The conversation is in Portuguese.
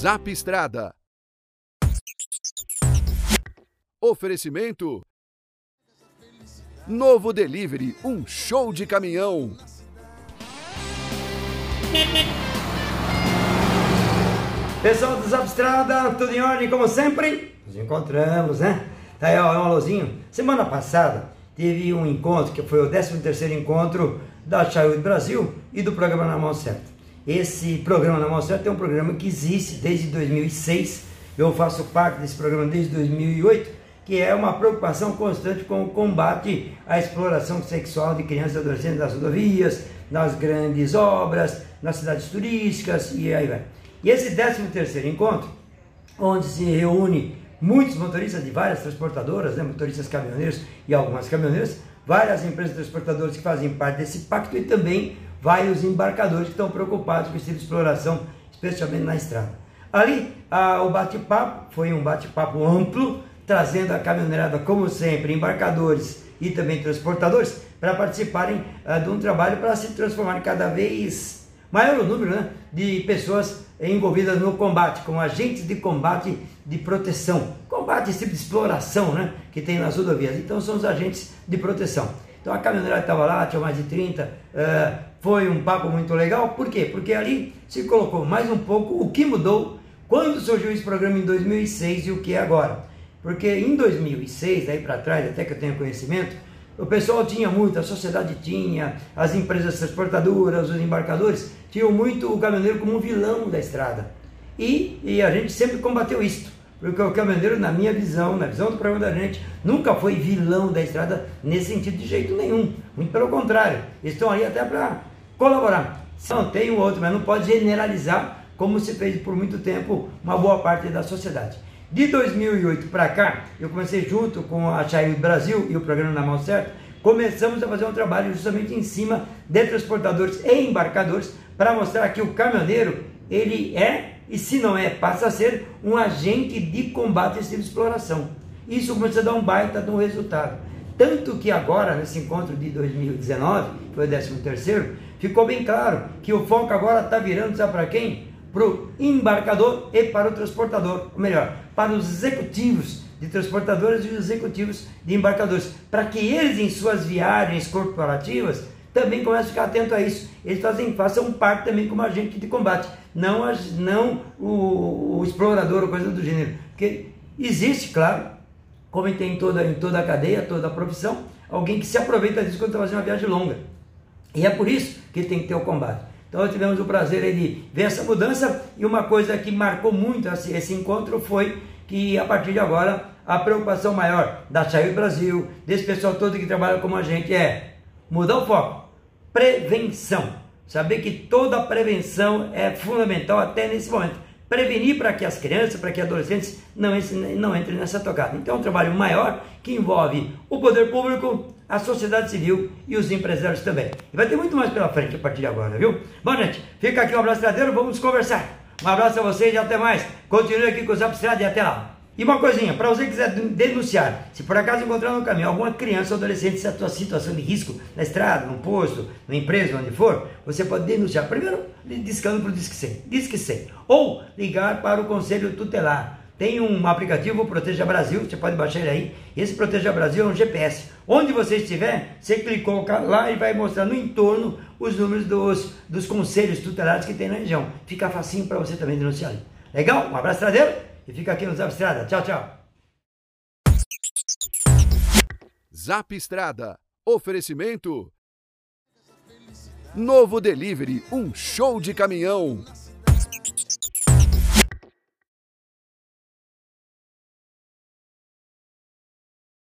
Zap Estrada. Oferecimento. Novo Delivery, um show de caminhão. Pessoal do Zap Estrada, tudo em ordem como sempre? Nos encontramos, né? Tá aí, ó, é um alôzinho. Semana passada teve um encontro, que foi o 13º encontro da Chaiúde Brasil e do programa Na Mão Certa. Esse programa Na Mão Certa é um programa que existe desde 2006. Eu faço parte desse programa desde 2008, que é uma preocupação constante com o combate à exploração sexual de crianças e adolescentes nas rodovias, nas grandes obras, nas cidades turísticas e aí vai. E esse 13 terceiro encontro, onde se reúne muitos motoristas de várias transportadoras, né, motoristas caminhoneiros e algumas caminhoneiras, várias empresas transportadoras que fazem parte desse pacto e também vários embarcadores que estão preocupados com esse tipo de exploração, especialmente na estrada. Ali, a, o bate-papo foi um bate-papo amplo, trazendo a caminhoneirada, como sempre, embarcadores e também transportadores, para participarem a, de um trabalho para se transformarem cada vez maior o número né, de pessoas envolvidas no combate, como agentes de combate de proteção. Combate, esse tipo de exploração né, que tem nas rodovias. Então são os agentes de proteção. Então a caminhoneira estava lá, tinha mais de 30, uh, eh, foi um papo muito legal. Por quê? Porque ali se colocou mais um pouco o que mudou quando surgiu esse programa em 2006 e o que é agora. Porque em 2006, daí para trás, até que eu tenho conhecimento, o pessoal tinha muito, a sociedade tinha, as empresas transportadoras, os embarcadores, tinham muito o caminhoneiro como um vilão da estrada. E, e a gente sempre combateu isso. Porque o caminhoneiro, na minha visão, na visão do programa da gente, nunca foi vilão da estrada nesse sentido de jeito nenhum. Muito pelo contrário, estão ali até para colaborar. Não, tem um outro, mas não pode generalizar como se fez por muito tempo uma boa parte da sociedade. De 2008 para cá, eu comecei junto com a Chair Brasil e o programa Na Mão Certa, começamos a fazer um trabalho justamente em cima de transportadores e embarcadores para mostrar que o caminhoneiro, ele é, e se não é, passa a ser um agente de combate a de exploração. Isso começou a dar um baita de um resultado. Tanto que agora, nesse encontro de 2019, foi o 13 terceiro, ficou bem claro que o foco agora está virando, sabe para quem? para o embarcador e para o transportador, ou melhor, para os executivos de transportadores e os executivos de embarcadores, para que eles em suas viagens corporativas também comecem a ficar atentos a isso. Eles fazem, façam parte também como agente de combate, não, as, não o, o explorador ou coisa do gênero. Porque existe, claro, como tem em toda, em toda a cadeia, toda a profissão, alguém que se aproveita disso quando está fazendo uma viagem longa. E é por isso que tem que ter o combate. Então tivemos o prazer de ver essa mudança e uma coisa que marcou muito esse encontro foi que a partir de agora a preocupação maior da Chair Brasil, desse pessoal todo que trabalha como a gente é mudar o foco, prevenção. Saber que toda prevenção é fundamental até nesse momento. Prevenir para que as crianças, para que adolescentes não, não entrem nessa tocada. Então é um trabalho maior que envolve o poder público, a sociedade civil e os empresários também. E vai ter muito mais pela frente a partir de agora, viu? Bom, gente, fica aqui um abraço tradeiro, vamos conversar. Um abraço a vocês e até mais. Continue aqui com o Zap Estrada e até lá. E uma coisinha, para você que quiser denunciar, se por acaso encontrar no caminho alguma criança ou adolescente em situação de risco na estrada, no posto, na empresa, onde for, você pode denunciar. Primeiro, discando para o Disque 100, Disque 100. Ou ligar para o Conselho Tutelar tem um aplicativo Proteja Brasil, você pode baixar ele aí. Esse Proteja Brasil é um GPS. Onde você estiver, você clicou lá e vai mostrar no entorno os números dos, dos conselhos tutelares que tem na região. Fica facinho para você também denunciar ali. Legal? Um abraço tradeiro e fica aqui no Zap Estrada. Tchau, tchau. Zap Estrada. Oferecimento. Novo Delivery, um show de caminhão.